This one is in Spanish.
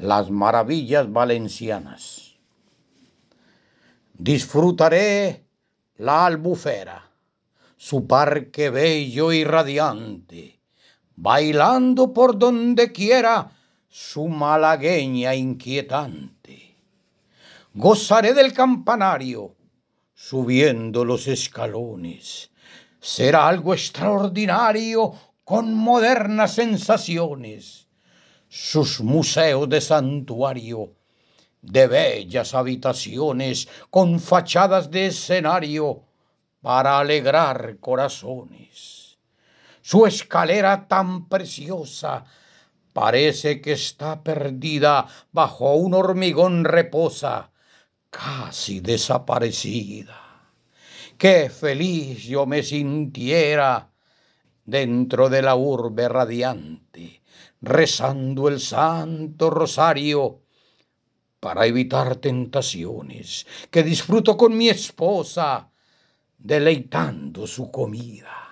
las maravillas valencianas. Disfrutaré la albufera, su parque bello y radiante, bailando por donde quiera su malagueña inquietante. Gozaré del campanario, subiendo los escalones. Será algo extraordinario con modernas sensaciones. Sus museos de santuario, de bellas habitaciones con fachadas de escenario para alegrar corazones. Su escalera tan preciosa parece que está perdida bajo un hormigón reposa, casi desaparecida. Qué feliz yo me sintiera dentro de la urbe radiante, rezando el santo rosario para evitar tentaciones, que disfruto con mi esposa, deleitando su comida.